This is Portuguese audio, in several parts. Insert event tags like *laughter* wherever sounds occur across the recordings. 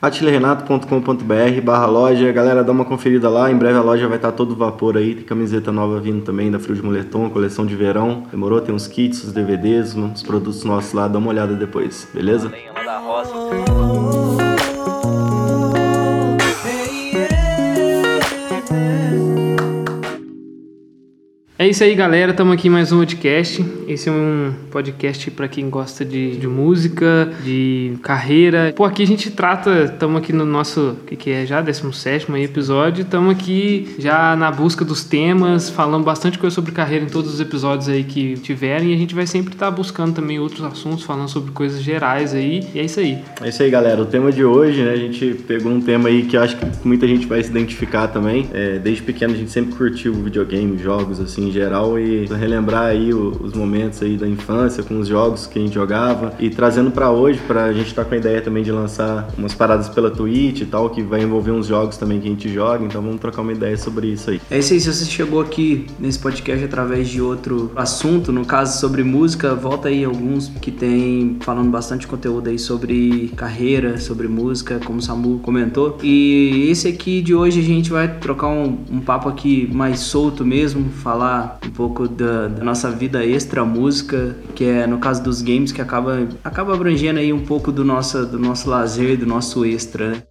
atilerenato.com.br barra loja, galera dá uma conferida lá, em breve a loja vai estar todo vapor aí, tem camiseta nova vindo também da Frio de Moletom, coleção de verão, demorou? Tem uns kits, os DVDs, uns produtos nossos lá, dá uma olhada depois, beleza? É isso aí, galera. Estamos aqui em mais um podcast. Esse é um podcast para quem gosta de, de, música, de carreira. Pô, aqui a gente trata, estamos aqui no nosso, o que, que é já, 17 episódio. Estamos aqui já na busca dos temas, falando bastante coisa sobre carreira em todos os episódios aí que tiverem. E a gente vai sempre estar tá buscando também outros assuntos, falando sobre coisas gerais aí. E é isso aí. É isso aí, galera. O tema de hoje, né, a gente pegou um tema aí que eu acho que muita gente vai se identificar também. É, desde pequeno a gente sempre curtiu videogame, jogos, assim em geral e relembrar aí os momentos aí da infância com os jogos que a gente jogava e trazendo para hoje para a gente estar tá com a ideia também de lançar umas paradas pela Twitch e tal que vai envolver uns jogos também que a gente joga, então vamos trocar uma ideia sobre isso aí. É isso aí, se você chegou aqui nesse podcast através de outro assunto, no caso sobre música, volta aí alguns que tem falando bastante conteúdo aí sobre carreira, sobre música, como o Samu comentou. E esse aqui de hoje a gente vai trocar um, um papo aqui mais solto mesmo, falar um pouco da, da, nossa vida extra música, que é no caso dos games, que acaba, acaba abrangendo aí um pouco do nosso, do nosso lazer, do nosso extra, né?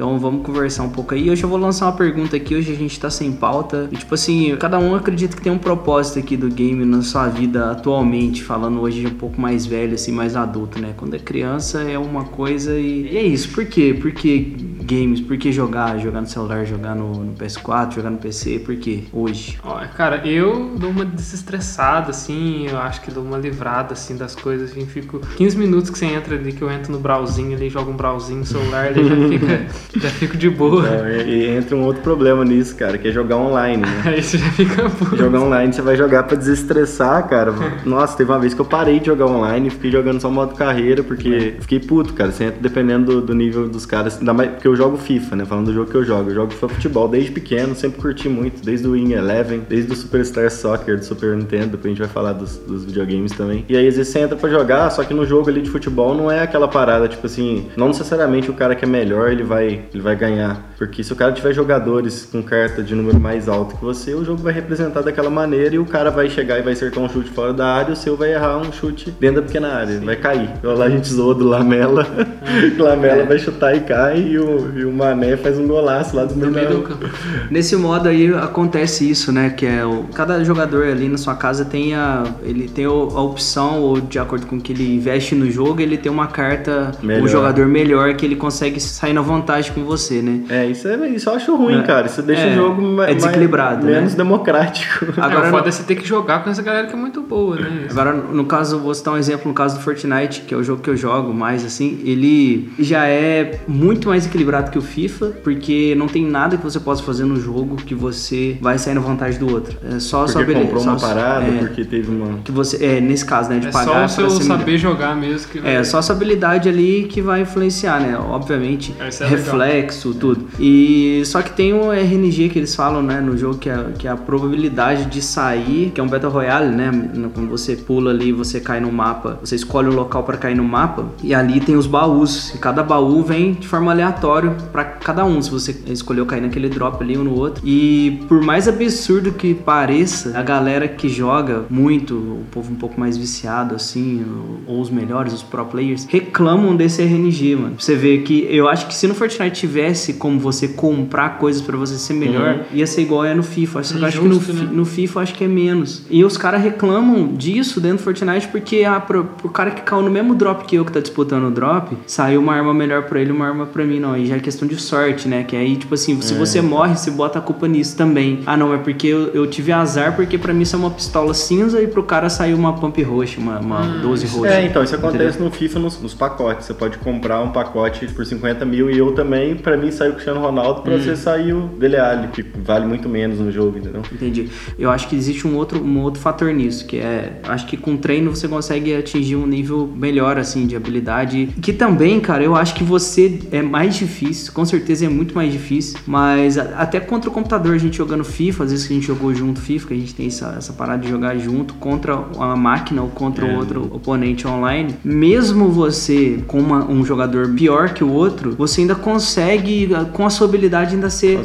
Então vamos conversar um pouco aí. Hoje eu vou lançar uma pergunta aqui. Hoje a gente tá sem pauta. E, tipo assim, cada um acredita que tem um propósito aqui do game na sua vida atualmente. Falando hoje um pouco mais velho, assim, mais adulto, né? Quando é criança é uma coisa e, e é isso. Por quê? Porque games, por que jogar? Jogar no celular, jogar no, no PS4, jogar no PC, por quê? Hoje? Olha, cara, eu dou uma desestressada, assim, eu acho que dou uma livrada, assim, das coisas, assim, fico 15 minutos que você entra ali, que eu entro no browsinho ali, jogo um browsinho no celular, ali já *laughs* fica, já fico de boa. É, e entra um outro problema nisso, cara, que é jogar online, né? *laughs* Aí você já fica puto. Jogar online, você vai jogar pra desestressar, cara. Nossa, teve uma vez que eu parei de jogar online, fiquei jogando só modo carreira, porque é. fiquei puto, cara, você entra dependendo do, do nível dos caras, ainda mais porque eu jogo FIFA, né? Falando do jogo que eu jogo. Eu jogo futebol desde pequeno, sempre curti muito, desde o Win Eleven, desde o Superstar Soccer do Super Nintendo, que a gente vai falar dos, dos, videogames também. E aí às vezes você entra pra jogar, só que no jogo ali de futebol não é aquela parada, tipo assim, não necessariamente o cara que é melhor ele vai, ele vai ganhar. Porque se o cara tiver jogadores com carta de número mais alto que você, o jogo vai representar daquela maneira e o cara vai chegar e vai acertar um chute fora da área, o seu vai errar um chute dentro da pequena área, Sim. vai cair. Então, lá a gente zoou do Lamela, *laughs* Lamela é. vai chutar e cai e o, e o Mané faz um golaço lá do meio, do campo. *laughs* Nesse modo aí acontece isso, né? Que é o, cada jogador ali na sua casa tem a, ele tem a opção, ou de acordo com o que ele investe no jogo, ele tem uma carta, melhor. um jogador melhor que ele consegue sair na vantagem com você, né? É, isso, é, isso eu acho ruim, é, cara. Isso deixa é, o jogo mais, é desequilibrado, mais, menos né? democrático. *laughs* Agora, é, o foda é você ter que jogar com essa galera que é muito boa, né? Agora, no caso, vou citar um exemplo, no caso do Fortnite, que é o jogo que eu jogo mais, assim, ele já é muito mais equilibrado que o FIFA, porque não tem nada que você possa fazer no jogo que você vai sair na vantagem do outro. É só porque sua beleza. comprou uma parada, é, porque teve uma. Que você, é, nesse caso, né? De é pagar. Só o seu saber jogar mesmo. Que vai... É, só a sua habilidade ali que vai influenciar, né? Obviamente, é reflexo, legal. tudo. E só que tem o RNG que eles falam, né, no jogo, que é, que é a probabilidade de sair, que é um Battle Royale, né? Quando você pula ali, você cai no mapa, você escolhe o local para cair no mapa, e ali tem os baús. E cada baú vem de forma aleatória para cada cada um, se você escolheu cair naquele drop ali ou no outro. E por mais absurdo que pareça, a galera que joga muito, o povo um pouco mais viciado assim, ou os melhores, os pro players, reclamam desse RNG, mano. Você vê que eu acho que se no Fortnite tivesse como você comprar coisas para você ser melhor, uhum. ia ser igual é no FIFA. Só que eu acho que no, né? no FIFA acho que é menos. E os caras reclamam disso dentro do Fortnite porque ah, pro, pro cara que caiu no mesmo drop que eu que tá disputando o drop, saiu uma arma melhor para ele, uma arma para mim, não. E já é questão de sorte sorte, né? Que aí, tipo assim, se é. você morre, você bota a culpa nisso também. Ah, não, é porque eu, eu tive azar, porque para mim isso é uma pistola cinza e pro cara saiu uma pump roxa, uma, uma hum, 12 roxa. É, então, isso acontece Entendeu? no FIFA nos, nos, pacotes. Você pode comprar um pacote por 50 mil e eu também, para mim, saiu o Cristiano Ronaldo pra hum. você sair o Dele Alli, que vale muito menos no jogo, entendeu? Entendi. Eu acho que existe um outro, um outro fator nisso, que é, acho que com treino você consegue atingir um nível melhor, assim, de habilidade, que também, cara, eu acho que você é mais difícil, com certeza é muito mais difícil, mas até contra o computador, a gente jogando FIFA, às vezes que a gente jogou junto FIFA, que a gente tem essa, essa parada de jogar junto contra uma máquina ou contra é. outro oponente online, mesmo você com uma, um jogador pior que o outro, você ainda consegue, com a sua habilidade, ainda ser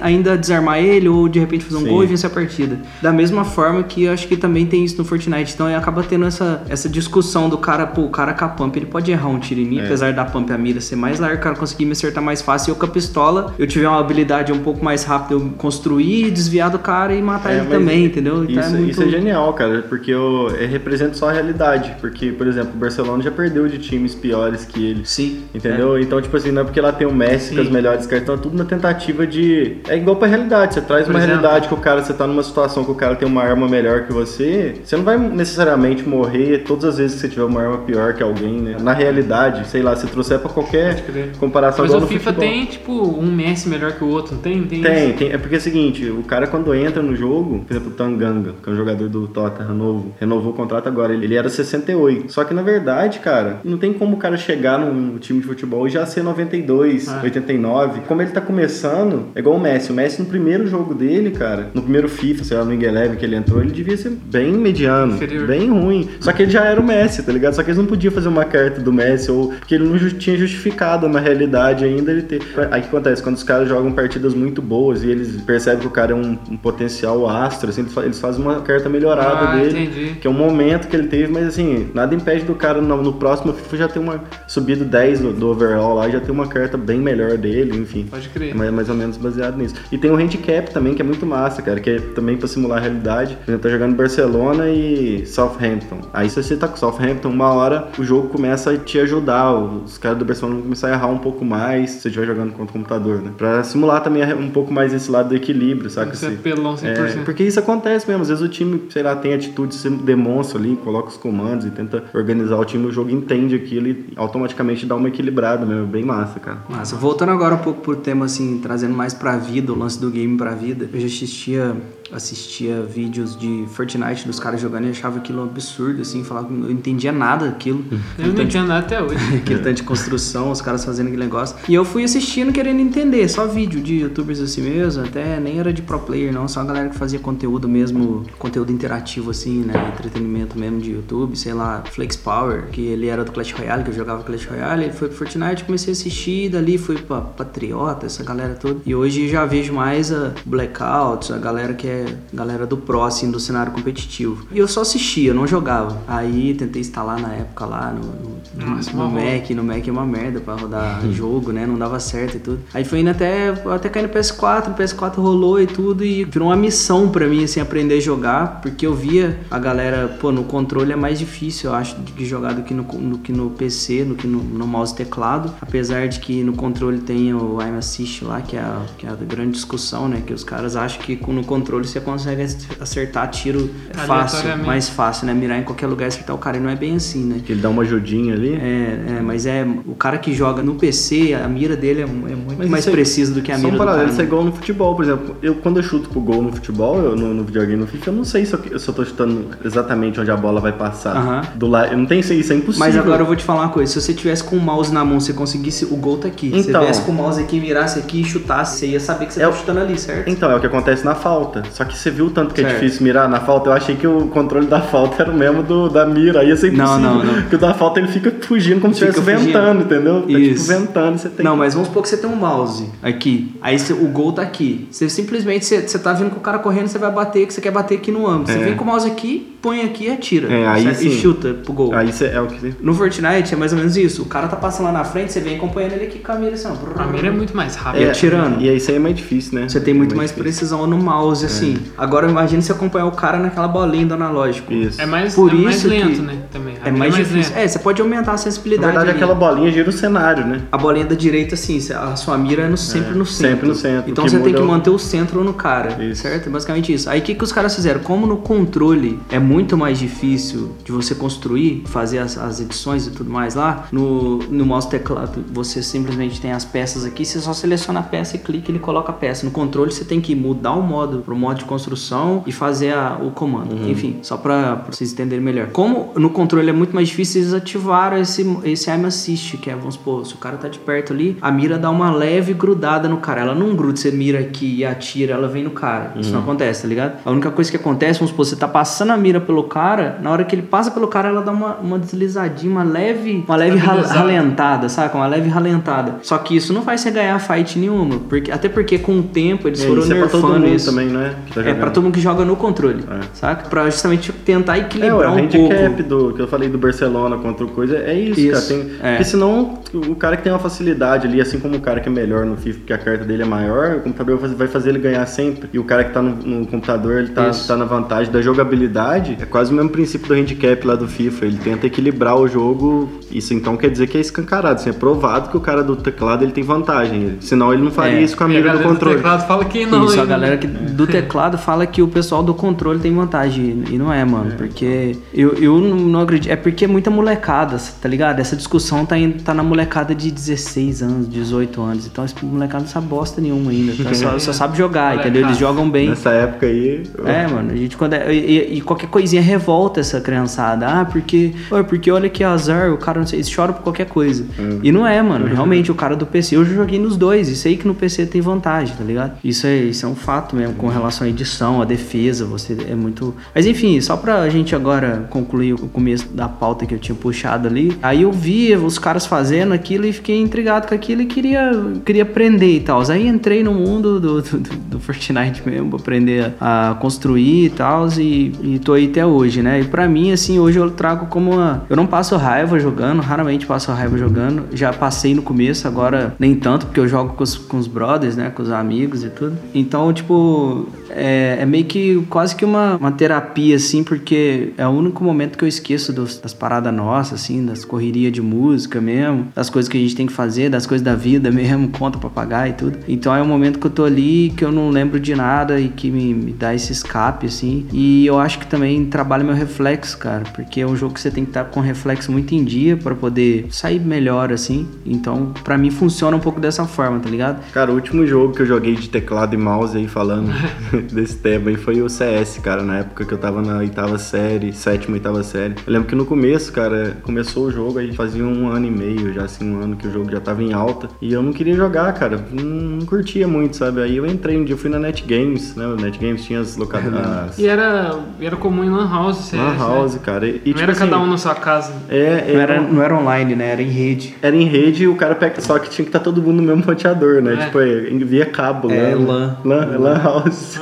ainda desarmar ele ou de repente fazer um Sim. gol e vencer a partida. Da mesma forma que eu acho que também tem isso no Fortnite. Então acaba tendo essa, essa discussão do cara, pô, o cara com a pump, ele pode errar um tiro em mim, é. apesar da pump a mira ser mais larga, o cara conseguir me acertar mais fácil. E eu com a pistola, eu tiver uma habilidade um pouco mais rápida, eu construir, desviar do cara e matar é, ele também, entendeu? Então isso, é muito... isso é genial, cara, porque eu, eu represento só a realidade. Porque, por exemplo, o Barcelona já perdeu de times piores que ele. Sim. Entendeu? É. Então, tipo assim, não é porque lá tem o Messi Sim. com as melhores então é tudo na tentativa de. É igual pra realidade. Você traz por uma exemplo, realidade que o cara, você tá numa situação que o cara tem uma arma melhor que você, você não vai necessariamente morrer todas as vezes que você tiver uma arma pior que alguém, né? Na realidade, sei lá, se trouxer pra qualquer comparação Mas o FIFA futebol. tem, tipo, um Messi melhor que o outro, não tem? Tem, tem, tem, É porque é o seguinte, o cara quando entra no jogo, por exemplo, o Tanganga, que é um jogador do Tottenham novo, renovou o contrato agora, ele, ele era 68. Só que na verdade, cara, não tem como o cara chegar num time de futebol e já ser 92, ah. 89. Como ele tá começando, é igual o Messi. O Messi no primeiro jogo dele, cara, no primeiro FIFA, sei lá, no Wing Eleven que ele entrou, ele devia ser bem mediano, Inferior. bem ruim. Só que ele já era o Messi, tá ligado? Só que eles não podiam fazer uma carta do Messi, ou porque ele não tinha justificado na realidade ainda ele ter. Aí o que acontece? Quando os caras jogam partidas muito boas e eles percebem que o cara é um, um potencial astro, assim, eles fazem uma carta melhorada ah, dele. Entendi. Que é um momento que ele teve, mas assim, nada impede do cara no, no próximo FIFA já ter uma subido 10 do, do overall lá, já ter uma carta bem melhor dele, enfim. Pode crer. É mais, mais ou menos baseado nisso. E tem o handicap também, que é muito massa, cara, que é também pra simular a realidade. Por exemplo, tá jogando Barcelona e Southampton. Aí se você tá com Southampton, uma hora o jogo começa a te ajudar. Os caras do Barcelona vão começar a errar um pouco mais se você estiver jogando contra o computador, né? Pra simular também um pouco mais esse lado do equilíbrio, sabe? Isso é pelão 100%. É, porque isso acontece mesmo. Às vezes o time, sei lá, tem atitude, você demonstra ali, coloca os comandos e tenta organizar o time, o jogo entende aquilo e automaticamente dá uma equilibrada mesmo. Bem massa, cara. Massa. Voltando agora um pouco pro tema, assim, trazendo mais pra vida, o lance do game pra vida. Eu já assistia assistia vídeos de Fortnite dos caras jogando e achava aquilo um absurdo, assim, falava que não entendia nada daquilo. Eu não entendo nada até hoje. *laughs* aquele tanto de construção, os caras fazendo aquele negócio. E eu fui assistindo querendo entender, só vídeo de youtubers assim mesmo, até nem era de pro player não, só a galera que fazia conteúdo mesmo, conteúdo interativo assim, né, entretenimento mesmo de YouTube, sei lá, Flex Power, que ele era do Clash Royale, que eu jogava Clash Royale, ele foi pro Fortnite, comecei a assistir, dali fui pra Patriota, essa galera toda. E hoje já vejo mais a Blackouts, a galera que é galera do Pro, assim, do cenário competitivo. E eu só assistia, eu não jogava. Aí tentei instalar na época lá no, no, Nossa, no Mac, no Mac é uma merda pra rodar *laughs* jogo, né? Não dava certo e tudo. Aí foi indo até, até cair no PS4, o PS4 rolou e tudo, e virou uma missão pra mim, assim, aprender a jogar, porque eu via a galera, pô, no controle é mais difícil, eu acho, de jogar do que no, no que no PC, do que no, no mouse e teclado. Apesar de que no controle tem o Aim Assist lá, que é, a, que é a grande discussão, né? Que os caras acham que no controle você consegue acertar tiro fácil, mais fácil, né? Mirar em qualquer lugar e acertar o cara. E não é bem assim, né? Ele dá uma ajudinha ali. É, é, mas é. O cara que joga no PC, a mira dele é, é muito mas mais é, precisa do que a mira do cara. Isso é igual no futebol, por exemplo. Eu, quando eu chuto pro gol no futebol, eu, no, no videogame no FIFA, eu não sei se eu, se eu tô chutando exatamente onde a bola vai passar. Uh -huh. Do lado. Eu não tenho isso, isso é impossível. Mas agora eu vou te falar uma coisa. Se você tivesse com o mouse na mão, você conseguisse. O gol tá aqui. Então, se você tivesse com o mouse aqui, mirasse aqui e chutasse, você ia saber que você é, tá chutando ali, certo? Então, é o que acontece na falta. Só que você viu o tanto que é certo. é difícil mirar na falta, eu achei que o controle da falta era o mesmo do, da mira. Aí ia ser impossível. Não, não, não. Porque o da falta ele fica fugindo como se estivesse ventando, entendeu? Tá tipo Isso. tipo ventando. Você tem não, mas vamos supor que você tem um mouse aqui. Aí você, o gol tá aqui. Você simplesmente, você, você tá vindo com o cara correndo, você vai bater, que você quer bater aqui no ângulo. Você é. vem com o mouse aqui, põe aqui e atira. É, aí e chuta pro gol. Aí cê, é o que No Fortnite é mais ou menos isso. O cara tá passando lá na frente, você vem acompanhando ele aqui com a mira assim. Ó, a mira é muito mais rápida. É, atirando. E aí isso aí é mais difícil, né? Você tem muito é mais difícil. precisão no mouse, assim. É. Agora imagine você acompanhar o cara naquela bolinha do analógico. Isso. É mais, Por é isso mais lento, né? Também. é mais, mais difícil. Lento. É, você pode aumentar a sensibilidade. Na verdade, ali. aquela bolinha gira o cenário, né? A bolinha da direita, assim, a sua mira é no, sempre é, no centro. Sempre no centro. Então você tem que manter o centro no cara. Isso. Certo? É basicamente isso. Aí o que, que os caras fizeram? Como no controle é muito muito mais difícil de você construir, fazer as, as edições e tudo mais lá. No, no mouse teclado, você simplesmente tem as peças aqui, você só seleciona a peça e clica, ele coloca a peça. No controle, você tem que mudar o modo pro modo de construção e fazer a, o comando. Uhum. Enfim, só para vocês entenderem melhor. Como no controle é muito mais difícil, eles ativaram esse, esse aim assist, que é, vamos supor, se o cara tá de perto ali, a mira dá uma leve grudada no cara. Ela não gruda, você mira aqui e atira, ela vem no cara. Isso não uhum. acontece, tá ligado? A única coisa que acontece, vamos supor, você tá passando a mira pelo cara, na hora que ele passa pelo cara, ela dá uma, uma deslizadinha, uma leve, uma leve ralentada, sabe? Uma leve ralentada. Só que isso não faz você ganhar fight nenhuma, porque, até porque com o tempo eles é, foram isso nerfando é pra todo mundo isso. também, né? Tá é pra todo mundo que joga no controle, é. saca? Pra justamente tentar equilibrar é, um pouco. O handicap do, que eu falei do Barcelona contra o coisa é isso, isso. cara. Tem, é. Porque senão o cara que tem uma facilidade ali, assim como o cara que é melhor no FIFA, porque a carta dele é maior, o computador vai fazer ele ganhar sempre. E o cara que tá no, no computador, ele tá, tá na vantagem da jogabilidade. É quase o mesmo princípio do handicap lá do FIFA. Ele tenta equilibrar o jogo. Isso então quer dizer que é escancarado. Assim, é provado que o cara do teclado ele tem vantagem. Senão ele não faria é. isso com a mira do controle. Do teclado fala que não. Isso, a galera que, do *laughs* teclado fala que o pessoal do controle tem vantagem. E não é, mano. É. Porque eu, eu não acredito. É porque é muita molecada, tá ligado? Essa discussão tá, indo, tá na molecada de 16 anos, 18 anos. Então esse molecada não sabe bosta nenhuma ainda. Então só, só *laughs* sabe jogar, entendeu? Eles jogam bem. Nessa época aí. É, mano. A gente quando é, e, e, qualquer coisinha revolta essa criançada. Ah, porque. Porque olha que azar, o cara não sei. Eles choram por qualquer coisa. E não é, mano. Realmente, o cara do PC. Eu já joguei nos dois. Isso aí que no PC tem vantagem, tá ligado? Isso é, isso é um fato mesmo, com relação à edição, à defesa. Você é muito. Mas enfim, só pra gente agora concluir o começo da pauta que eu tinha puxado ali. Aí eu vi os caras fazendo aquilo e fiquei intrigado com aquilo e queria, queria aprender e tal. Aí entrei no mundo do, do, do Fortnite mesmo, aprender a construir e tal. E, e tô aí até hoje, né? E pra mim, assim, hoje eu trago como uma. Eu não passo raiva jogando, raramente passo raiva jogando. Já passei no começo, agora nem tanto, porque eu jogo com os, com os brothers, né? Com os amigos e tudo. Então, tipo, é, é meio que quase que uma, uma terapia, assim, porque é o único momento que eu esqueço dos, das paradas nossas, assim, das correrias de música mesmo, das coisas que a gente tem que fazer, das coisas da vida *laughs* mesmo, conta pra pagar e tudo. Então é um momento que eu tô ali, que eu não lembro de nada e que me, me dá esse escape, assim. E eu acho que também trabalha meu reflexo, cara, porque é um jogo que você tem que estar com reflexo muito em dia para poder sair melhor, assim. Então, para mim funciona um pouco dessa forma, tá ligado? Cara, o último jogo que eu joguei de teclado e mouse aí falando *laughs* desse tema aí foi o CS, cara, na época que eu tava na oitava série, sétima, oitava série. Eu lembro que no começo, cara, começou o jogo, aí fazia um ano e meio, já assim, um ano que o jogo já tava em alta. E eu não queria jogar, cara. Não, não curtia muito, sabe? Aí eu entrei um dia, eu fui na Net Games, né? O Net Games tinha as locadoras. *laughs* e era, era comum em Lan House, CS, Lan né? House, né? cara. E, não tipo era assim, cada um na sua casa. É, não, era, não era online, né? Era em rede. Era em rede e o cara pega. Só que tinha que estar tá todo mundo no mesmo roteador, né? É. Tipo, via cabo, é, né? LAN. LAN, LAN House.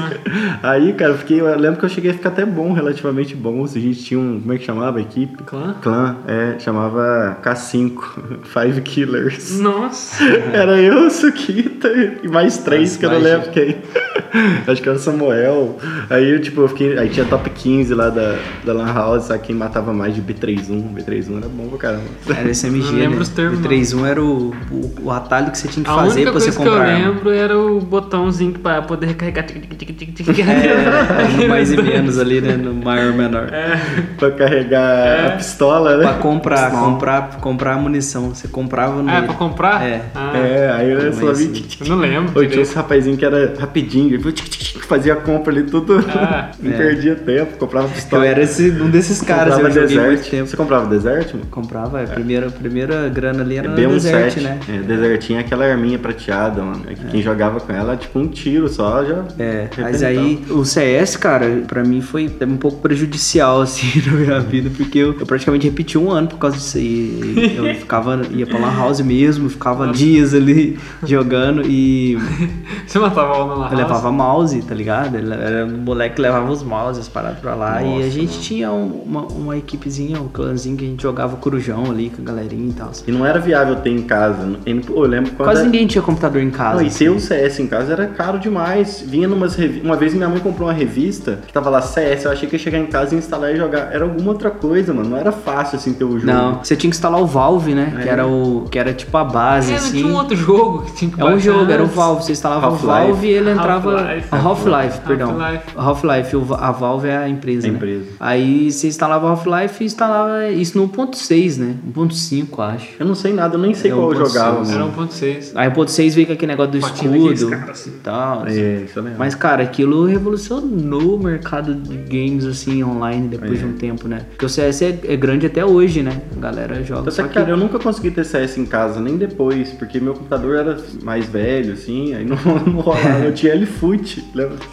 Ah. Aí, cara, eu fiquei. Eu lembro que eu cheguei a ficar até bom, relativamente bom. A gente tinha um. Como é que chamava a equipe? Clã? Clã, é. Chamava K5. *laughs* Five Killers. Nossa! Era eu, Sukita e mais três Nossa, que eu não lembro quem. *laughs* Acho que era o Samuel. Aí, tipo, eu fiquei. Aí tinha top 15 lá da, da Lan House, sabe quem matava mais de B31. B31 era bom pra caramba. Era SMG. Eu lembro né? os termos. B31 era o, o, o, atalho que você tinha que a fazer pra você comprar. Coisa que eu lembro era o botãozinho pra poder recarregar. É, no mais e menos ali, né? No maior menor. É. Pra carregar é. a pistola, né? Pra comprar, comprar, comprar a munição. Você comprava no. Ah, pra comprar? É. Ah. É, aí eu só vi. Eu não lembro. Ou tinha esse rapazinho que era rapidinho, ele fazia a compra ali tudo. Ah, não é. perdia tempo, comprava pistola. Eu era esse, um desses caras, comprava eu Desert. tempo. Você comprava Desert? Mano? Comprava, é. a primeira, primeira grana ali era é Desert, né? É, Desertinho é aquela arminha prateada, mano. É. Quem jogava com ela, tipo um tiro só já. É, mas aí o CS, cara, pra mim foi um pouco prejudicial, *laughs* assim, na minha vida, porque eu, eu praticamente repeti um ano por causa disso aí. Eu ficava, ia pra Lan House mesmo, ficava dias ali jogando e. *laughs* Você matava aula na Lan House? Levava mouse, tá ligado? Ele era um moleque que levava os mouses parados pra lá. Nossa, e a gente mano. tinha uma, uma equipezinha, um clãzinho que a gente jogava corujão ali com a galerinha e tal. E não era viável ter em casa. Eu lembro quando. Quase ninguém tinha computador em casa. Não, e assim. ter o CS em casa era caro demais. Vinha numas revi... Uma vez minha mãe comprou uma revista que tava lá CS, eu achei que ia chegar em casa e instalar e jogar. Era alguma outra coisa, mano. Não era fácil assim ter o jogo. Não, você tinha que instalar o Valve, né? É. Que era o. Que era tipo a base, é, assim. tinha um outro jogo que tinha que É um jogo, era o Valve. Você instalava o Valve e ele entrava Half-Life, Half perdão. Half-Life, a Valve é a empresa, a né? empresa. Aí você instalava Half-Life e instalava isso no 1.6, né? 1.5, acho. Eu não sei nada, eu nem sei é qual eu jogava. Era 1.6. Aí o 1.6 veio com aquele negócio do escudo assim. e tal. É, isso mesmo. Mas, cara, aquilo revolucionou o mercado de games, assim, online depois é. de um tempo, né? Porque o CS é, é, grande até hoje, né? A galera joga. Só que, cara, eu nunca consegui ter CS em casa, nem depois, porque meu computador era mais velho, assim, aí não, *laughs* não rolava. eu tinha L-Foot,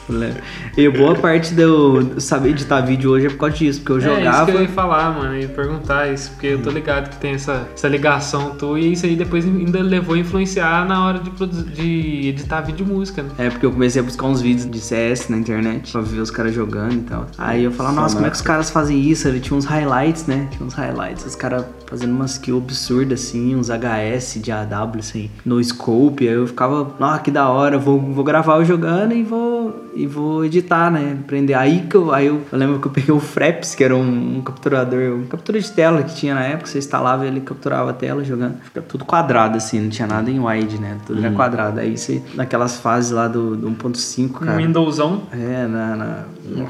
lembra? E boa parte do saber editar vídeo hoje é por causa disso, porque eu jogava. É isso que eu ia falar, mano, e perguntar isso, porque eu tô ligado que tem essa, essa ligação tua e isso aí depois ainda levou a influenciar na hora de, de editar vídeo e música, né? É, porque eu comecei a buscar uns vídeos de CS na internet pra ver os caras jogando e tal. Aí eu falava, nossa, como é que os caras fazem isso? Ele tinha uns highlights, né? Tinha uns highlights, os caras fazendo umas skill absurdas assim, uns HS de AW, assim, no scope. Aí eu ficava, ah, que da hora, vou, vou gravar eu jogando e vou, e vou editar, né? Aprender. Aí que eu, aí eu, eu lembro que eu peguei o Fraps, que era um, um, capturador, um captura de tela que tinha na época, você instalava ele capturava a tela jogando. Fica tudo quadrado, assim, não tinha nada em wide, né? Tudo uhum. era quadrado. Aí você, naquelas fases lá do, do 1.5, cara. Um Windowsão? É, na, na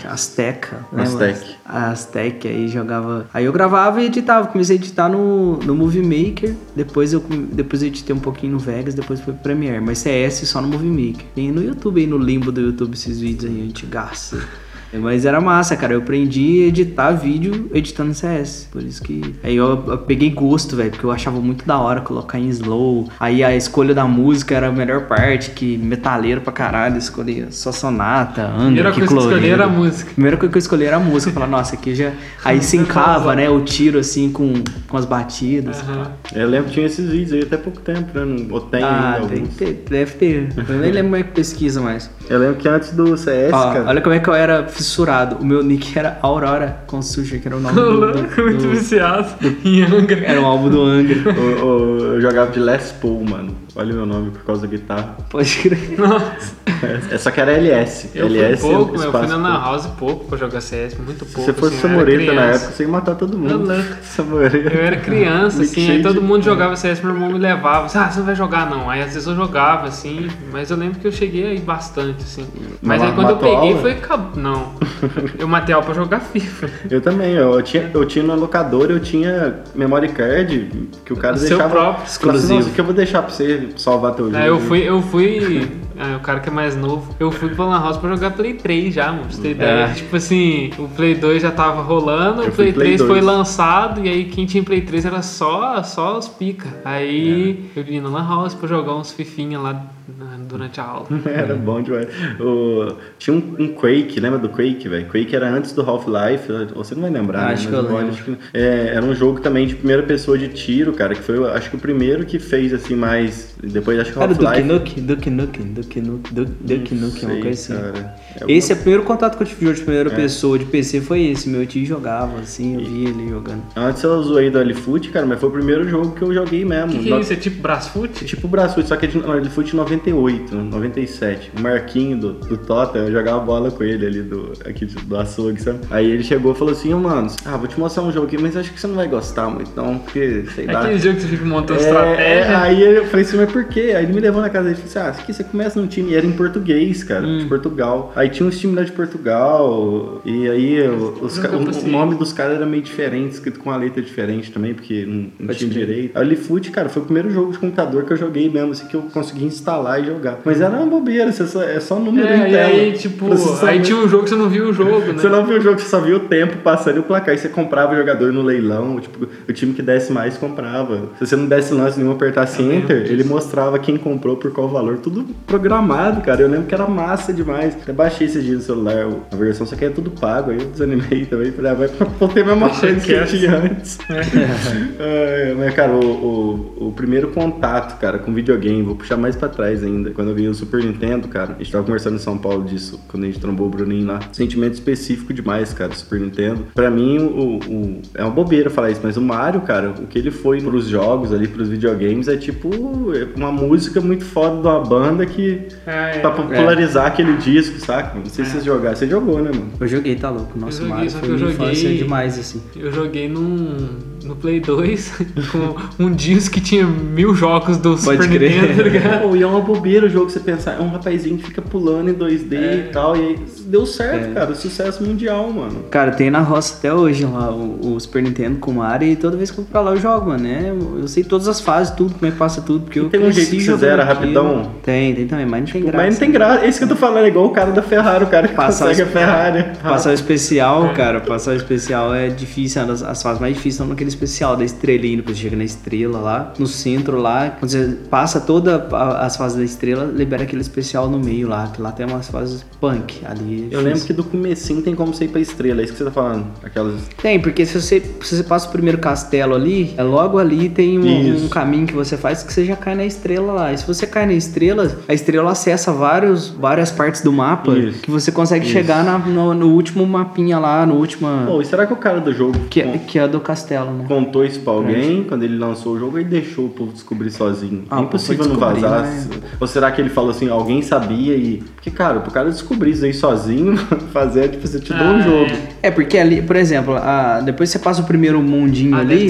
Azteca. Aztec. Aztec, aí jogava. Aí eu gravava e editava. Comecei a editar no, no Movie Maker. Depois eu, depois eu editei um pouquinho no Vegas, depois foi pro Premiere. Mas CS só no Movie Maker. Tem no YouTube aí, no limbo do YouTube, esses vídeos aí antigaço. Mas era massa, cara. Eu aprendi a editar vídeo editando CS. Por isso que. Aí eu, eu peguei gosto, velho, porque eu achava muito da hora colocar em slow. Aí a escolha da música era a melhor parte, que metaleiro pra caralho. Escolhia só sonata, Angra, Primeira coisa colorido. que escolhi era a música. Primeira coisa que eu escolhi era a música. Falar, nossa, aqui já. *laughs* Aí se encava, né? O tiro assim com, com as batidas. Uhum. Eu lembro que tinha esses vídeos aí até pouco tempo, né? Ou tem ah, ainda tem, ter, deve ter. Eu nem lembro como é que pesquisa mais. Eu lembro que antes do CS, Ó, cara. Olha como é que eu era fissurado. O meu nick era Aurora com Sushi, que era o nome do, *laughs* do, do Muito viciado em Angra. Era um álbum do Angra. *laughs* eu, jogava de Les Paul, mano. Olha o meu nome por causa da guitarra. Pode crer. *laughs* Nossa. Essa que era LS. Eu LS fui pouco, eu fui na Ana House pouco pra jogar CS, muito pouco. Se você fosse assim, Samoreta na época, você ia matar todo mundo. Samoreta. *laughs* Eu era criança, assim, aí todo mundo jogava CS, meu irmão me levava. Assim, ah, você não vai jogar não. Aí às vezes eu jogava, assim, mas eu lembro que eu cheguei aí bastante, assim. Mas aí quando eu peguei aula? foi. Não. *laughs* Eu matei aula pra jogar FIFA. Eu também, eu tinha, eu tinha no locador, eu tinha memory card que o cara Seu deixava. próprio exclusivo. Nossa, que eu vou deixar pra você salvar teu jogo. É, eu fui, eu fui. É, o cara que é mais novo. Eu fui pra Lan House pra jogar Play 3 já, mano. Pra você ter ideia. É. Tipo assim, o Play 2 já tava rolando, eu o Play, Play 3 2. foi lançado, e aí quem tinha Play 3 era só, só os pica. Aí é. eu vim na Lan House pra jogar uns fifinha lá durante a aula. *laughs* era bom demais. O, tinha um, um, Quake, lembra do Quake, velho? Quake era antes do Half-Life, você não vai lembrar, né? acho né? que eu lembro. Acho que, é, era um jogo também de primeira pessoa de tiro, cara, que foi, acho que o primeiro que fez, assim, mais... Depois acho que o Half-Life... Duke Nukem, Duke Nukem, Duke Nukem, Duke Nukem, uma coisa assim. Cara. É esse é o primeiro contato que eu tive de primeira é. pessoa de PC, foi esse. Meu tio jogava, assim, eu vi ele jogando. Antes eu zoei do Alifoot, cara, mas foi o primeiro jogo que eu joguei mesmo. Que, que é isso? É tipo Brasfoot? Tipo Brasfoot, só que é de Alifoot 98, 97. O Marquinho do, do Tottenham, eu jogava bola com ele ali do, aqui do açougue, sabe? Aí ele chegou e falou assim, oh, mano, ah, vou te mostrar um jogo aqui, mas acho que você não vai gostar muito, não, porque, sei é lá. aquele jogo que você fica montando é, estratégia. É, aí eu falei assim, mas por quê? Aí ele me levou na casa dele e falou assim, ah, aqui você começa num time, e era em português, cara, hum. de Portugal. Aí tinha um time lá de Portugal, e aí os, o, o, nome dos caras era meio diferente, escrito com a letra diferente também, porque não, não tinha direito. Aí o Lifoot, cara, foi o primeiro jogo de computador que eu joguei mesmo, assim, que eu consegui instalar e jogar. Mas era uma bobeira, você só, é só número é, em tela. E aí, tipo, aí tinha um jogo que você não viu o jogo, né? *laughs* Você não viu o jogo, você só viu o tempo passando e o placar. E você comprava o jogador no leilão, tipo, o time que desse mais comprava. Se você não desse lance nenhum, apertasse enter, ele mostrava quem comprou por qual valor. Tudo programado, cara. Eu lembro que era massa demais. Eu baixei esses dias no celular a versão, só que é tudo pago. Aí eu desanimei *laughs* também. Falei, ah, vai *laughs* ter a mesma coisa que eu tinha antes. *laughs* É. mas, cara, o, o, o, primeiro contato, cara, com videogame, vou puxar mais pra trás ainda. Quando eu vi o Super Nintendo, cara, a gente tava conversando em São Paulo disso, quando a gente trombou o Bruninho lá. Sentimento específico demais, cara, Super Nintendo. Pra mim, o, o, é uma bobeira falar isso, mas o Mario, cara, o que ele foi pros jogos ali, pros videogames, é tipo uma música muito foda de uma banda que É, é. Pra popularizar é. aquele disco, saca? Não sei é. se vocês jogaram. Você jogou, né, mano? Eu joguei, tá louco. Nossa, eu joguei, Mario foi eu joguei, demais, assim. Eu joguei num no Play 2 *laughs* com um disco que tinha mil jogos do Pode Super crer. Nintendo, tá ligado? *laughs* e é uma bobeira o jogo você pensar, é um rapazinho que fica pulando em 2D é. e tal, e aí deu certo, é. cara, sucesso mundial, mano. Cara, tem na roça até hoje lá o, o Super Nintendo com Mario e toda vez que eu vou pra lá eu jogo, mano, né? Eu sei todas as fases, tudo, como é que passa tudo, porque e eu Tem um jeito que você zera rapidão? Tem, tem também, mas não tem tipo, graça. Mas não tem graça, é isso que eu tô falando, é igual o cara da Ferrari, o cara que passar consegue a Ferrari. Passar o especial, cara, passar o especial é difícil, as, as fases mais difíceis são naquele especial da estrelinha, depois você chega na estrela lá, no centro lá, quando você passa todas as fases da estrela, libera aquele especial no meio lá, que lá tem umas fases punk ali. É eu lembro que do comecinho tem como você ir pra estrela, é isso que você tá falando, aquelas... Tem, porque se você, se você passa o primeiro castelo ali, é logo ali tem um, um, caminho que você faz que você já cai na estrela lá, e se você cai na estrela, a estrela acessa vários, várias partes do mapa isso. que você consegue isso. chegar na, no, no, último mapinha lá, no último... Pô, e será que o cara do jogo... Que, é, que é do castelo, né? Contou isso pra alguém quando ele lançou o jogo e deixou o povo descobrir sozinho. Ah, é impossível não vazar. Né? Ou será que ele falou assim, alguém sabia e. Porque, cara, pro cara descobrir isso aí sozinho, *laughs* fazer, tipo, você te dá ah, um jogo. É. é. porque ali, por exemplo, a... depois você passa o primeiro mundinho ah, ali.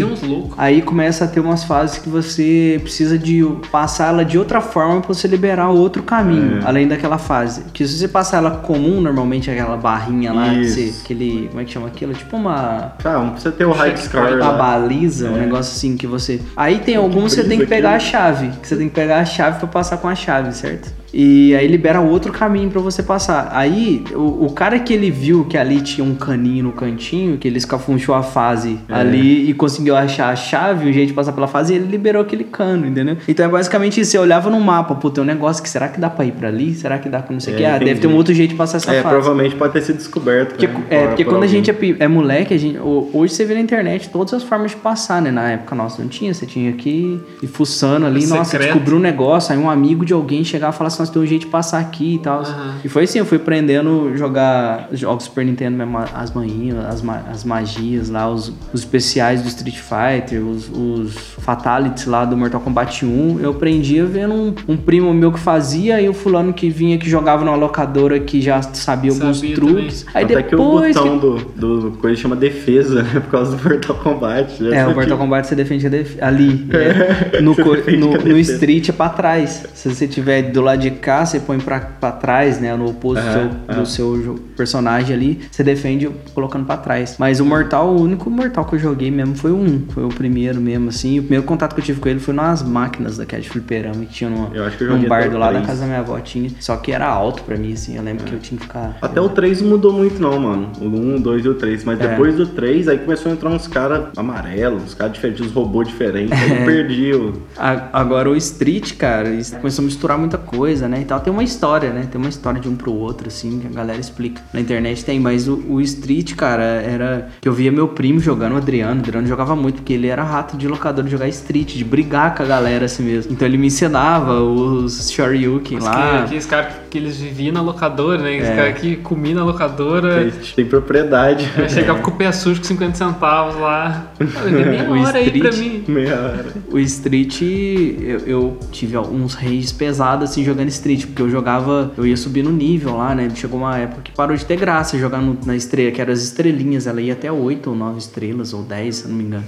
Aí começa a ter umas fases que você precisa de passar ela de outra forma pra você liberar outro caminho, é. além daquela fase. Que se você passar ela comum, normalmente aquela barrinha lá, você, aquele. Como é que chama aquilo? Tipo uma. Ah, não precisa ter o high score. Uma baliza, um negócio assim que você. Aí tem alguns que você tem que pegar a chave. Que você tem que pegar a chave para passar com a chave, certo? E aí libera outro caminho para você passar. Aí, o, o, cara que ele viu que ali tinha um caninho no cantinho, que ele escafunchou a fase é. ali e conseguiu achar a chave, o jeito de passar pela fase, ele liberou aquele cano, entendeu? Então é basicamente isso. Você olhava no mapa, pô, tem um negócio que será que dá pra ir pra ali? Será que dá pra não sei o é, que? Ah, deve ter um outro jeito de passar essa é, fase. provavelmente pode ter sido descoberto. Porque, né? É, porque quando a gente é, é, moleque, a gente, hoje você vê na internet todas as formas de passar, né? Na época nossa não tinha, você tinha que ir fuçando ali, nossa, descobriu um negócio, aí um amigo de alguém chegava e falava assim, nossa, tem um jeito de passar aqui e tal. Uhum. E foi assim, eu fui aprendendo a jogar jogos Super Nintendo mesmo, as manhinhas, as, ma as magias lá, os, os especiais do Street Fighter, os, os Fatalities lá do Mortal Kombat 1. Eu aprendia vendo um, um, primo meu que fazia e o fulano que vinha que jogava numa locadora que já sabia, sabia alguns truques. Também. Aí Até depois. Que o botão que... do, do coisa chama defesa, né? Por causa do Mortal Kombat. É, o Mortal Kombat você defende def... ali. É. *laughs* no, no, no Street é pra trás. Se você tiver do lado de cá, você põe pra, pra trás, né? No oposto do, seu, do seu personagem ali, você defende colocando pra trás. Mas o Mortal, o único Mortal que eu joguei mesmo foi um. Foi o primeiro mesmo, assim. O primeiro contato que eu tive com ele foi nas máquinas da Cat Fliperama que tinha numa, num bar do lado da casa da minha avó. Tinha, só que era alto pra mim, assim. Eu lembro é. que eu tinha que ficar. Até o 3 não mudou muito, não, mano. O 1, o 2 e o 3. Mas é. depois do 3, aí começou a entrar uns caras amarelos, uns caras diferentes, uns robôs diferentes. Aí eu *laughs* perdi o. Agora o Street, cara, começou a misturar muita coisa, né? E tal. Tem uma história, né? Tem uma história de um pro outro, assim, que a galera explica. Na internet tem, mas o, o Street, cara, era. Que eu via meu primo jogando, o Adriano. O Adriano jogava muito, porque ele era rato de locador de jogar Street, de brigar com a galera assim mesmo. Então ele me ensinava os Shoryuken lá. Que, os caras que eles viviam na locadora, né? Os é. caras que comiam na locadora. Tem propriedade. É, chegava com o pé sujo com 50 centavos lá. *laughs* Meia hora aí pra mim. Meia hora. O Street, eu, eu tive uns rages pesados assim jogando Street, porque eu jogava eu ia subir no nível lá, né? Chegou uma época que parou de ter graça jogar no, na estrela, que eram as estrelinhas, ela ia até 8 ou 9 estrelas, ou 10, se não me engano.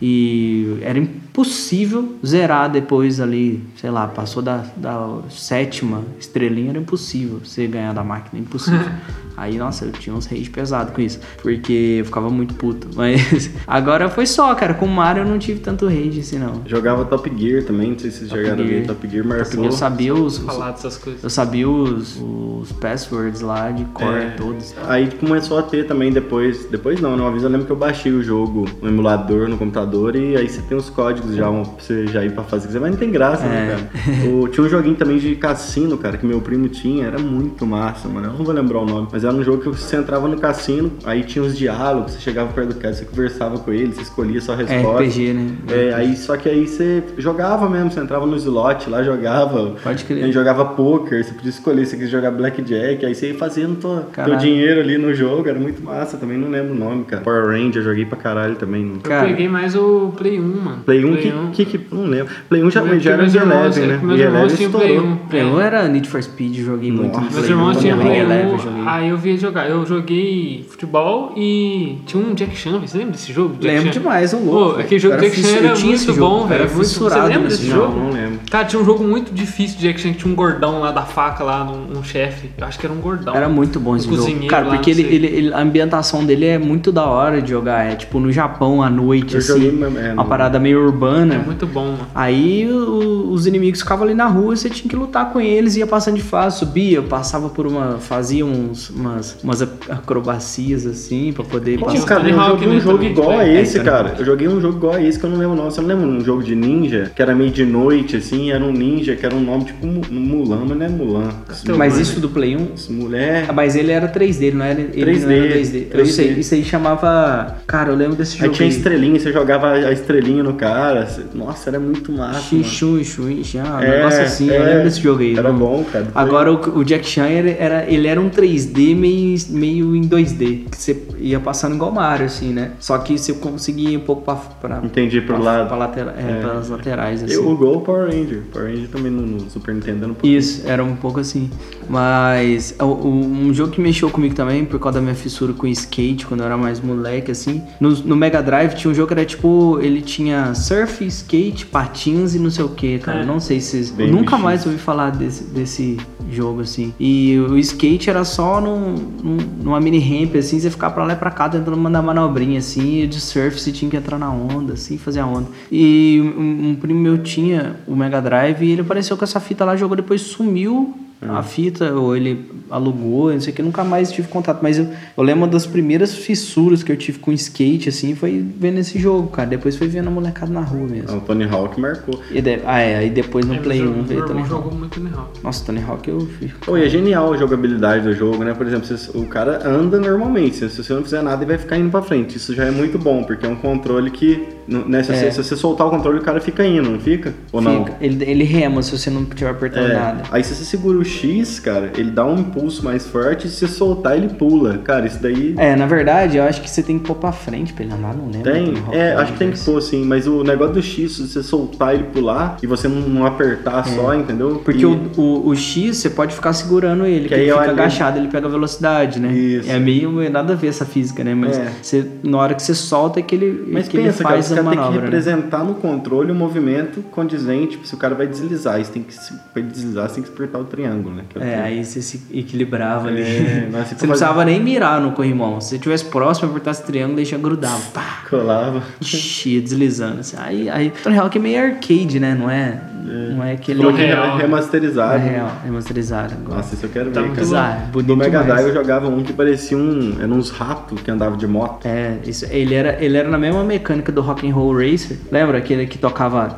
E era impossível zerar depois ali, sei lá, passou da, da sétima estrelinha, era impossível você ganhar da máquina, impossível. *laughs* Aí, nossa, eu tinha uns rage pesado com isso, porque eu ficava muito puto. *laughs* Mas agora foi só, cara, com o Mario eu não tive tanto rage assim, não. Jogava Top Gear também, não sei se vocês Top jogaram Gear. Top Gear marcou. Eu sabia os, os falar dessas coisas. Eu sabia os, os passwords lá de core é. todos. Aí começou a ter também depois, depois não, né? Uma vez eu lembro que eu baixei o jogo no emulador no computador e aí você tem os códigos já pra você já ir pra que você, mas não tem graça, né, é. né, cara? o, tinha um joguinho também de cassino, cara, que meu primo tinha, era muito massa, mano. Eu não vou lembrar o nome, mas Mas era um jogo que você entrava no cassino, aí tinha os diálogos, você chegava perto do cara, você conversava com ele, você escolhia sua resposta. É RPG, né? É, aí só que aí você jogava mesmo, você entrava no slot lá, jogava. Pode crer. Gente jogava poker, você podia escolher se quis jogar blackjack, aí você ia fazendo tua, teu dinheiro ali no jogo, era muito massa, também não lembro o nome, cara. Power Ranger, joguei pra caralho também. No... Eu peguei mais o Play 1, mano. Play 1, que, que, que, não lembro. Play 1 já, já era Eleven, né? meus irmãos Eleven tinham Play estourou. 1. Play 1 era Need for Speed, joguei muito. Nossa. no Meus Play irmãos 1 tinham Play Eleven, 1, joguei. aí eu via jogar. Eu joguei futebol e tinha um Jack Chan, você lembra desse jogo? Jack Lembro Chan? demais, o louco. Pô, aquele jogo Eu Jack Chan eu era muito jogo, bom, eu velho. era Muito- Você lembra nesse desse Não, jogo? não lembro. Cara, tinha um jogo muito difícil de Jack Chan, que tinha um gordão lá da faca lá, um, um chefe. Eu acho que era um gordão. Era muito bom esse Um jogo. Cara, lá, porque ele, ele- ele- a ambientação dele é muito da hora de jogar. É tipo no Japão à noite, Eu assim. joguei mesmo, é, uma parada meio urbana. É muito bom, mano. Aí o- os inimigos ficavam ali na rua, você tinha que lutar com eles, ia passando de fase, subia, passava por uma. fazia uns, umas, umas acrobacias assim, pra poder Pô, passar. Cara, eu joguei um jogo igual a é, esse, cara. Eu joguei um jogo igual a esse que eu não lembro o nome. Você não lembra um jogo de ninja? Que era meio de noite, assim, era um ninja, que era um nome tipo Mu- Mulan, mas não é Mulan. Mas isso do Play 1. Esse mulher. Ah, Mas ele era 3D, ele não era, ele 3D, não era 2D. eu Isso aí, sei. isso aí chamava. Cara, eu lembro desse Aí jogo. tinha estrelinha, você jogava a estrelinha no cara. Nossa, era muito massa. mano. Xixum, xixum, um É, negócio assim, eu é. lembro desse jogo aí. Era Não- bom, cara. Agora o, o Jack Chan ele era, ele era um 3D meio, meio em 2D, que você ia passando igual Mario, assim, né? Só que você conseguia ir um pouco pra, pra, Entendi pro pra, lado. pra latera- é, É. pelas laterais, assim. Eu, o Gol Power Ranger. Power Ranger também no, no Super Nintendo. No Isso, era um pouco assim. Mas o- o- um jogo que mexeu comigo também, por causa da minha fissura com skate, quando eu era mais moleque, assim. No, no Mega Drive tinha um jogo que era tipo. Ele tinha surf, skate, patins e não sei o que, cara. É. Não sei se nunca mexido. mais ouvi falar desse, desse jogo, assim. E o skate era só num, num- numa mini ramp, assim, você ficava pra lá e pra cá tentando mandar manobrinha, assim. De surf você tinha que entrar na onda, assim, fazer a onda. E um, um primo meu tinha o Mega Drive e ele apareceu com essa fita lá, jogou, depois sumiu a fita, ou ele alugou, não sei o que, nunca mais tive contato. Mas eu, eu lembro uma das primeiras fissuras que eu tive com skate, assim, foi vendo esse jogo, cara. Depois foi vendo a molecada na rua mesmo. O Tony Hawk marcou. E de- ah, é, aí depois no É, Play meu 1 irmão- veio Tony Hawk. jogou muito Tony Hawk. Nossa, Tony Hawk eu fiz. Pô, e é genial a jogabilidade do jogo, né? Por exemplo, se o cara anda normalmente, se você não fizer nada, ele vai ficar indo pra frente. Isso já é muito bom, porque é um controle que, né, se, É. você, se você soltar o controle, o cara fica indo, não fica? Ou não? Fica- Ele, ele rema se você não estiver apertando É, nada. aí se você segura o X, cara, ele dá um impulso mais forte e se você soltar, ele pula. Cara, isso daí É, na verdade, eu acho que você tem que pôr pra frente pra ele andar, não lembro. tem. É, acho que tem que pôr sim, mas o negócio do X, se você soltar ele pular e você não, apertar só, entendeu? Porque E- o, o, o X, você pode ficar segurando ele, Que que, aí ele fica ali- agachado, ele pega velocidade, né? Isso. É meio é nada a ver essa física, né? Mas É. você, na hora que você solta é que ele, Mas que pensa, ele cara, faz os a caras têm que manobra. né? representar no controle o movimento condizente, tipo, se o cara vai deslizar, isso tem que pra ele deslizar, você tem que apertar o triângulo, né? Que o É, triângulo. aí você se equilibrava ali. É, você não precisava nem mirar no corrimão. Se você estivesse próximo, apertasse o triângulo, deixa grudava. Pá! colava. Ixi, deslizando. assim. Aí, aí, Tony Hawk é meio arcade, né? Não é, não é aquele... Falou que real, é né? remasterizado. É real, remasterizado agora. Nossa, isso eu quero Tá ver, cara. Bizarro, bonito Do Mega. Drive eu jogava um que parecia um. Eram uns ratos que andavam de moto. É, isso, ele, era, ele era na mesma mecânica do Rock and Roll Racer. Lembra aquele que tocava.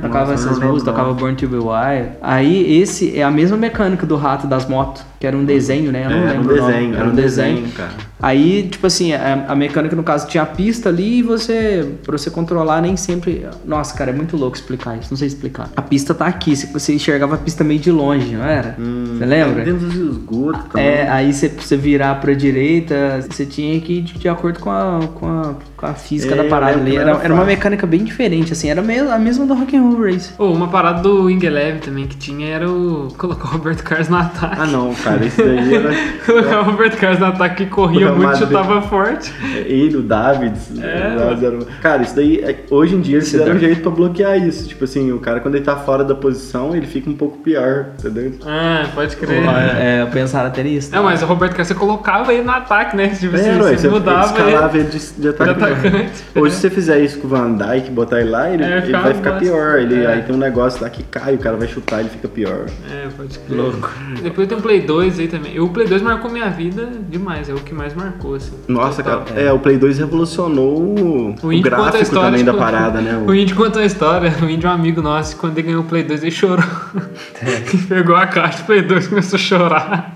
Tocava Nossa, essas músicas, tocava. Born to Be Wild. Aí esse é a mesma mecânica do rato das motos, que era um desenho, né? Eu não É, era um lembro o nome. desenho, era um desenho, cara. Aí, tipo assim, a, a mecânica no caso tinha a pista ali e você, pra você controlar, nem sempre. Nossa, cara, é muito louco explicar isso, não sei explicar. A pista tá aqui, se você enxergava a pista meio de longe, não era? você lembra? Hum, Dentro dos esgotos também. É, aí você, você virar pra direita, você tinha que ir de, de acordo com a, com a, com a física É, da parada ali. Era, era uma mecânica bem diferente, assim, era meio, a mesma do Rock and Roll Race. Ô, uma parada do Wing Eleven também que tinha era o. *laughs* colocar o Roberto Carlos no ataque. Ah não, cara, isso daí era. *laughs* *laughs* Colocar o Roberto Carlos no ataque que corria O muito, Madrid. chutava forte. Ele, o Davids. É, Cara, isso daí, é- hoje em dia eles Você fizeram um dá- jeito pra bloquear isso. Tipo assim, o cara quando ele tá fora da posição, ele fica um pouco pior, entendeu? Ah, pode crer. É, eu pensava até nisso. Não, mas o Roberto Carlos você colocava ele no ataque, né? Tipo assim, É, ué, você você mudava ele escalava ele de, de de *laughs* Hoje, se você fizer isso com o Van Dyke, botar ele lá, ele, É, ele vai ficar bosta. pior. Ele, É. Aí tem um negócio lá que cai, o cara vai chutar, ele fica pior. É, pode crer. Depois tem o Play 2 aí também. O Play 2 marcou minha vida demais, é o que mais marcou. assim. Nossa, total. cara, é. é. o Play 2 revolucionou o, o, o gráfico história, também tipo, da parada, né? *laughs* O... o Indy conta a história, o Indy é um amigo nosso, quando ele ganhou o Play 2, ele chorou. *laughs* É. pegou a caixa do Play 2 e começou a chorar.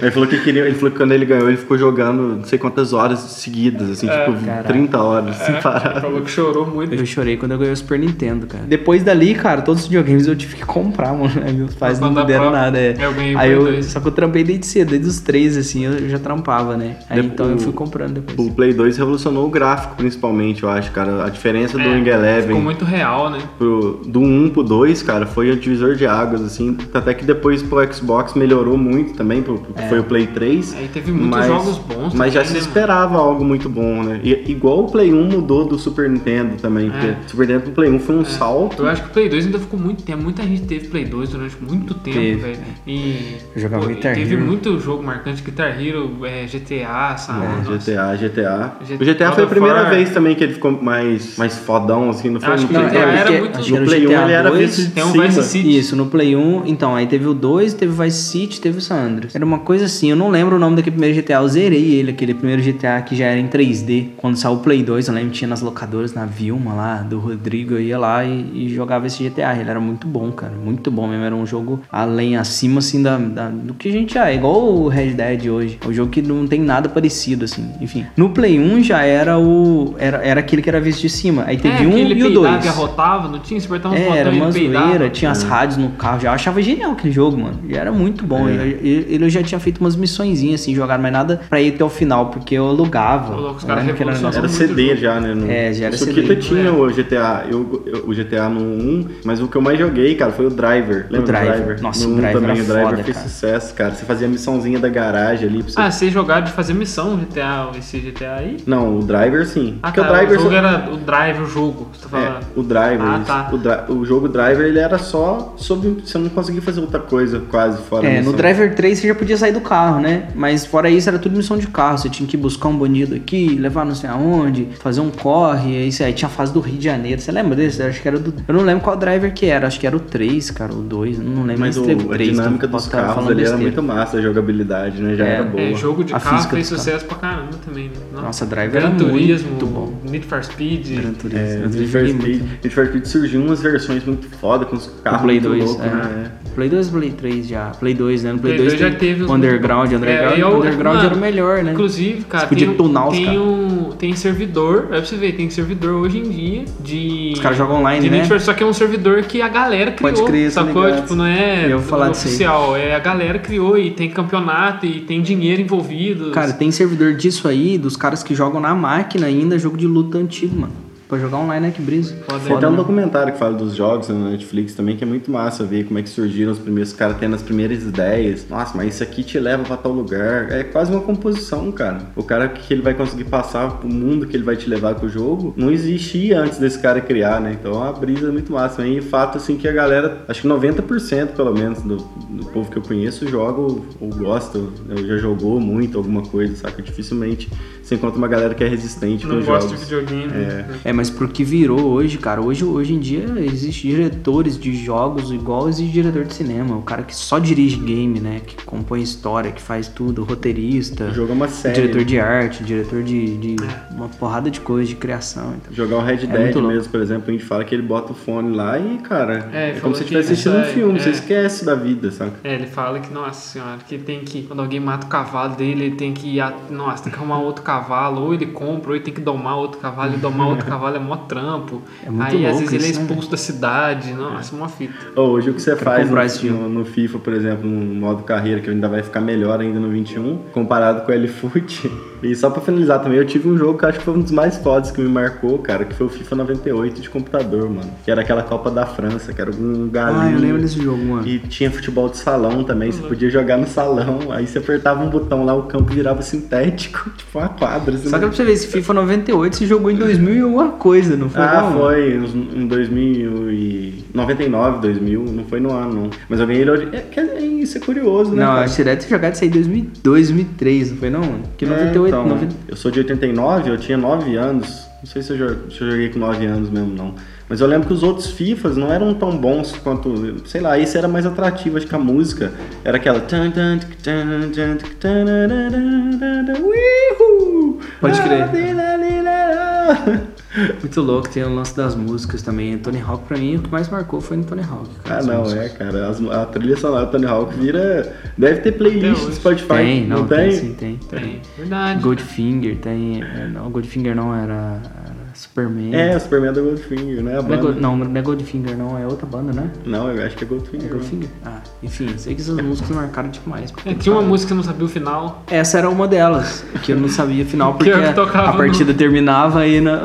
ele falou que queria, ele falou que quando ele ganhou, ele ficou jogando não sei quantas horas seguidas, assim, é, tipo, caraca. 30 horas, sem parar. Ele falou que chorou muito. Eu chorei quando eu ganhei o Super Nintendo, cara. Depois dali, cara, todos os videogames eu tive que comprar, mano. Meus pais não me deram nada. É. Eu ganhei Aí eu, Só que eu trampei desde cedo, desde os três, assim, eu já trampava, né? Aí então eu fui comprando depois. O Play 2 revolucionou o gráfico, principalmente, eu acho, cara. A diferença do é, Wing Eleven. Ficou muito real, né? Pro, do 1 pro 2, cara, foi o divisor de águas, assim. Até que depois pro Xbox melhorou muito também, pro, pro é. foi o Play 3. Aí teve muitos mas, jogos bons Mas já se né, esperava algo muito bom, né? E, igual o Play 1 mudou do Super Nintendo também. É. Porque Super Nintendo pro Play 1 foi um é. salto. Eu acho que o Play 2 ainda ficou muito tempo. Muita gente teve Play 2 durante muito tempo, velho. E. Jogava pô, Guitar Teve Hero. muito jogo marcante, Guitar Hero, é, GTA, sabe? É, GTA, GTA. O GTA foi a primeira vez também que ele ficou mais, mais fodão, assim, não foi? Acho que no Play, era, era muito... No Play 1 ele era vice Tem um Vice City. Isso, no Play 1, então, aí teve o 2, teve o Vice City, teve o San Andreas. Era uma coisa assim, eu não lembro o nome daquele primeiro GTA, eu zerei ele, aquele primeiro GTA que já era em 3D. Quando saiu o Play 2, eu lembro, tinha nas locadoras, na Vilma lá, do Rodrigo, eu ia lá e, e jogava esse GTA. Ele era muito bom, cara, muito bom mesmo. Era um jogo além, acima, assim, da, da do que a gente já é. Igual o Red Dead hoje. É um jogo que não tem nada parecido, assim. Enfim. No Play 1 já era o. Era, era aquele que era visto de cima. Aí teve é, um e o 2. que arrotava, não tinha? Você apertava uns é, era uma zoeira, tinha as rádios no carro. Já achava genial aquele jogo, mano. E era muito bom. É. Ele, ele já tinha feito umas missõezinhas, assim, jogado, mas nada pra ir até o final, porque eu alugava. Os caras era, era CD já, né? No... É, já era Isso CD. tinha é. o GTA. Eu, eu, o GTA no 1, mas o que eu mais joguei, cara, foi o Driver. Lembra o Driver? Driver? Nossa, no o Driver também, o Driver foda, fez cara. sucesso, cara. Você fazia a missãozinha da garagem ali. Você... Ah, você jogar de fazer missão GTA, esse GTA aí? Não, o Driver sim. Ah, tá, o Driver o jogo só... era o Driver, o jogo, você tá falando. É, o Driver. Ah, tá. O, dri... o, jogo Driver, ele era só sobre... Você não conseguia fazer outra coisa quase fora É, no Driver 3 você já podia sair do carro, né? Mas fora isso era tudo missão de carro. Você tinha que buscar um bandido aqui, levar não sei aonde, fazer um corre, aí, aí tinha a fase do Rio de Janeiro. Você lembra desse? Eu acho que era do... Eu não lembro qual Driver que era, acho que era o 3, cara, o 2, não lembro. Mas o, teve 3, a dinâmica dos carros ali era muito massa, a jogabilidade, né? Já é, era boa. É, jogo de a carro fez sucesso pra caramba também. Né? Nossa, Driver Gran Turismo, muito bom. Need for Speed. Gran Turismo. É, Need, for Speed. Need for Speed surgiu umas versões muito foda com os carros Play 2, loucos, é. né? Play 2 Play 3 já. Play 2, né? No Play, Play 2 já teve Underground, Underground, é, Underground mano, era o melhor, né? Inclusive, cara, podia tem, tunar os tem, um, tem servidor, é pra você ver, tem servidor hoje em dia de. Os caras jogam online, de né? Só que é um servidor que a galera criou. Pode crer, sacou? Tipo, não é falar oficial, é a galera criou e tem campeonato e tem dinheiro envolvido. Cara, tem servidor disso aí, dos caras que jogam na máquina ainda, jogo de luta antigo, mano. Pra jogar online, né? Que brisa. Foda, Tem até um né? documentário que fala dos jogos na Netflix também, que é muito massa ver como é que surgiram os primeiros caras tendo as primeiras ideias. Nossa, mas isso aqui te leva pra tal lugar. É quase uma composição, cara. O cara que ele vai conseguir passar pro mundo que ele vai te levar com o jogo, não existia antes desse cara criar, né? Então é uma brisa muito massa. E fato, assim, que a galera, acho que 90% pelo menos do, do povo que eu conheço joga ou, ou gosta, ou já jogou muito alguma coisa, saca? Dificilmente você encontra uma galera que é resistente não gosta jogos. de videogame. É. é, mas porque virou hoje, cara. Hoje, hoje em dia existe diretores de jogos igual existe diretor de cinema. O cara que só dirige game, né? Que compõe história, que faz tudo, roteirista. Joga uma série. Diretor de arte, diretor de, de é. uma porrada de coisa de criação. Então. Jogar o Red É Dead mesmo, por exemplo, a gente fala que ele bota o fone lá e, cara, É, é, como se que estivesse assistindo um é- filme, é. você esquece da vida, saca? É, ele fala que, nossa senhora, que tem que, quando alguém mata o cavalo dele, ele tem que ir, a- nossa, tem que arrumar outro cavalo, ou ele compra, ou ele tem que domar outro cavalo, e domar outro *laughs* cavalo é mó trampo. É muito Aí às vezes ele é isso, né, expulso da cidade, nossa, mó fita. Ô, hoje o que você faz no, no, no FIFA, por exemplo, no modo carreira, que ainda vai ficar melhor ainda no 21, comparado com o L-Foot. E só pra finalizar também, eu tive um jogo que eu acho que foi um dos mais fodas que me marcou, cara, que foi o FIFA 98 de computador, mano. Que era aquela Copa da França, que era um galinho. Ah, eu lembro desse jogo, mano. E tinha futebol de salão também, você podia jogar no salão, aí você apertava um botão lá, o campo virava sintético, *laughs* tipo uma quadra. assim, Só que né? pra você ver, esse FIFA 98 se jogou em 2000 e alguma coisa, não foi? Ah, não? foi em 2099, 2000, não foi no ano, não. Mas eu ganhei ele hoje. É, é- isso é curioso, né? Não, cara? acho que deve ter jogado isso aí em 2002, 2003, não foi não? mano? Que É, 98, então, 90... Eu sou de 89, eu tinha 9 anos. Não sei se eu, jo- se eu joguei com 9 anos mesmo, não. Mas eu lembro que os outros FIFAs não eram tão bons quanto, sei lá, esse era mais atrativo, acho que a música era aquela. Pode crer. Muito louco, tem o lance das músicas também. Tony Hawk, pra mim, o que mais marcou foi no Tony Hawk. Ah, não, músicas. é, cara. As, a trilha sonora do Tony Hawk vira. Deve ter playlist do Spotify. Tem, não, não tem? tem? Sim, tem. Tem, verdade. Goldfinger, tem. É, não, Goldfinger não era Superman. É, o Superman é da Goldfinger, né? A banda. Não, é, não, não é Goldfinger, não, é outra banda, né? Não, eu acho que é Goldfinger. É Goldfinger? Ah, enfim, sei que essas músicas marcaram demais. É, tinha uma música que eu não sabia o final. Essa era uma delas, que eu não sabia o final, *laughs* porque a partida no... terminava e na,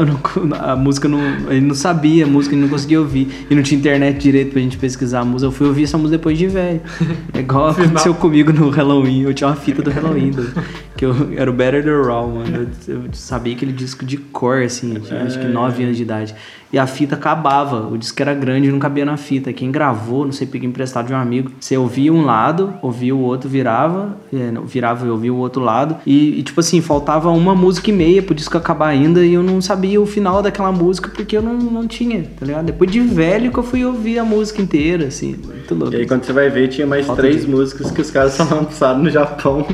a música não. Ele não sabia a música, ele não conseguia ouvir. E não tinha internet direito pra gente pesquisar a música. Eu fui ouvir essa música depois de velho. É igual *laughs* aconteceu comigo no Halloween. Eu tinha uma fita do Halloween. Do, que eu era o Better the Raw, mano. Eu, eu, sabia aquele disco de cor, assim. Tinha, acho que 9 anos de idade e a fita acabava. O disco era grande e não cabia na fita. Quem gravou, não sei, peguei emprestado de um amigo. Você ouvia um lado, ouvia o outro, virava, é, virava e ouvia o outro lado. E, e, tipo assim, faltava uma música e meia pro disco acabar ainda e eu não sabia o final daquela música porque eu não, não tinha, tá ligado? Depois de velho que eu fui ouvir a música inteira, assim, muito louco. E aí quando você vai ver, tinha mais Falta três de... músicas que os caras só lançaram no Japão.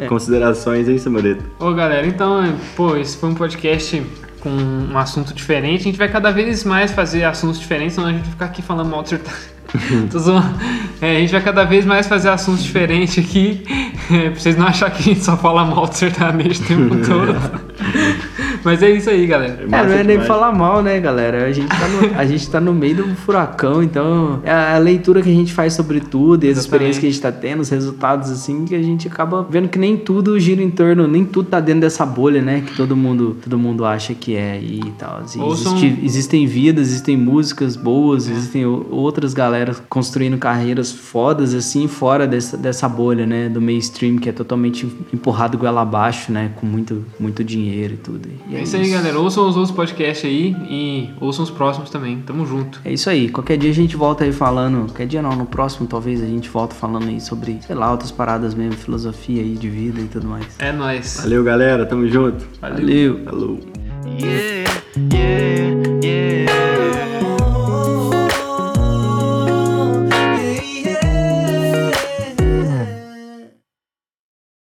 É. *laughs* Considerações aí, Samureto? Ô galera, então, pô, esse foi um podcast com um assunto diferente. A gente vai cada vez mais fazer assuntos diferentes, senão a gente vai ficar aqui falando mal do sertanejo. *laughs* é, a gente vai cada vez mais fazer assuntos diferentes aqui, *laughs* é, pra vocês não acharem que a gente só fala mal do sertanejo o tempo *laughs* todo. Mas é isso aí, galera. É, não é nem falar mal, né, galera? A gente, tá no, a gente tá no meio do furacão, então é a leitura que a gente faz sobre tudo e as Exatamente. experiências que a gente tá tendo, os resultados, assim, que a gente acaba vendo que nem tudo gira em torno, nem tudo tá dentro dessa bolha, né? Que todo mundo, todo mundo acha que é e tal. Assim, existe, existem vidas, existem músicas boas, é. existem outras galeras construindo carreiras fodas, assim, fora dessa, dessa bolha, né? Do mainstream, que é totalmente empurrado goela abaixo, né? Com muito, muito dinheiro e tudo. E é, é isso aí, galera. Ouçam os outros podcasts aí e ouçam os próximos também. Tamo junto. É isso aí. Qualquer dia a gente volta aí falando. Qualquer dia não, no próximo talvez a gente volta falando aí sobre, sei lá, outras paradas mesmo, filosofia aí de vida e tudo mais. É nóis. Valeu, galera. Tamo junto. Valeu. Falou. Yeah.